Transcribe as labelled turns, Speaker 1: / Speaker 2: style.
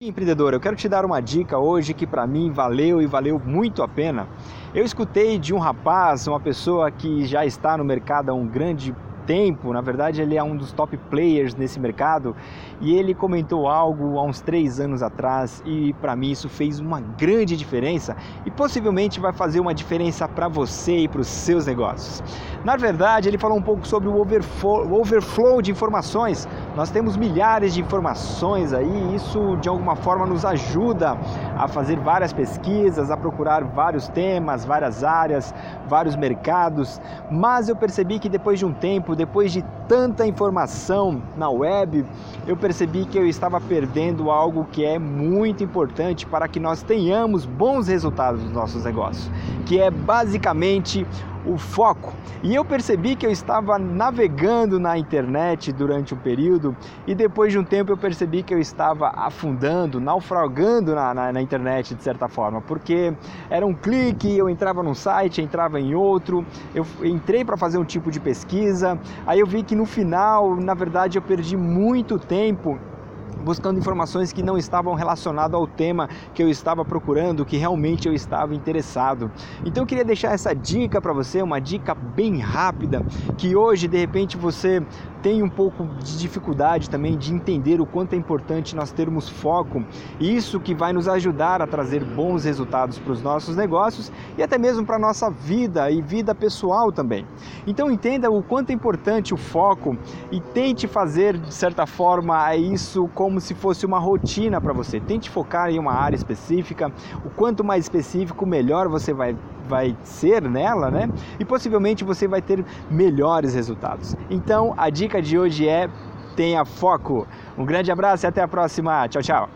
Speaker 1: Empreendedor, eu quero te dar uma dica hoje que para mim valeu e valeu muito a pena. Eu escutei de um rapaz, uma pessoa que já está no mercado há um grande tempo, na verdade ele é um dos top players nesse mercado e ele comentou algo há uns três anos atrás e para mim isso fez uma grande diferença e possivelmente vai fazer uma diferença para você e para os seus negócios. Na verdade, ele falou um pouco sobre o overflow, o overflow de informações. Nós temos milhares de informações aí, e isso de alguma forma nos ajuda a fazer várias pesquisas, a procurar vários temas, várias áreas, vários mercados, mas eu percebi que depois de um tempo, depois de tanta informação na web, eu percebi que eu estava perdendo algo que é muito importante para que nós tenhamos bons resultados nos nossos negócios, que é basicamente o foco. E eu percebi que eu estava navegando na internet durante um período e depois de um tempo eu percebi que eu estava afundando, naufragando na, na, na internet de certa forma, porque era um clique, eu entrava num site, entrava em outro, eu entrei para fazer um tipo de pesquisa, aí eu vi que no final, na verdade, eu perdi muito tempo buscando informações que não estavam relacionadas ao tema que eu estava procurando, que realmente eu estava interessado. Então eu queria deixar essa dica para você, uma dica bem rápida, que hoje de repente você tem um pouco de dificuldade também de entender o quanto é importante nós termos foco, isso que vai nos ajudar a trazer bons resultados para os nossos negócios e até mesmo para a nossa vida e vida pessoal também. Então entenda o quanto é importante o foco e tente fazer de certa forma isso como se fosse uma rotina para você. Tente focar em uma área específica, o quanto mais específico, melhor você vai vai ser nela, né? E possivelmente você vai ter melhores resultados. Então, a dica de hoje é tenha foco. Um grande abraço e até a próxima. Tchau, tchau.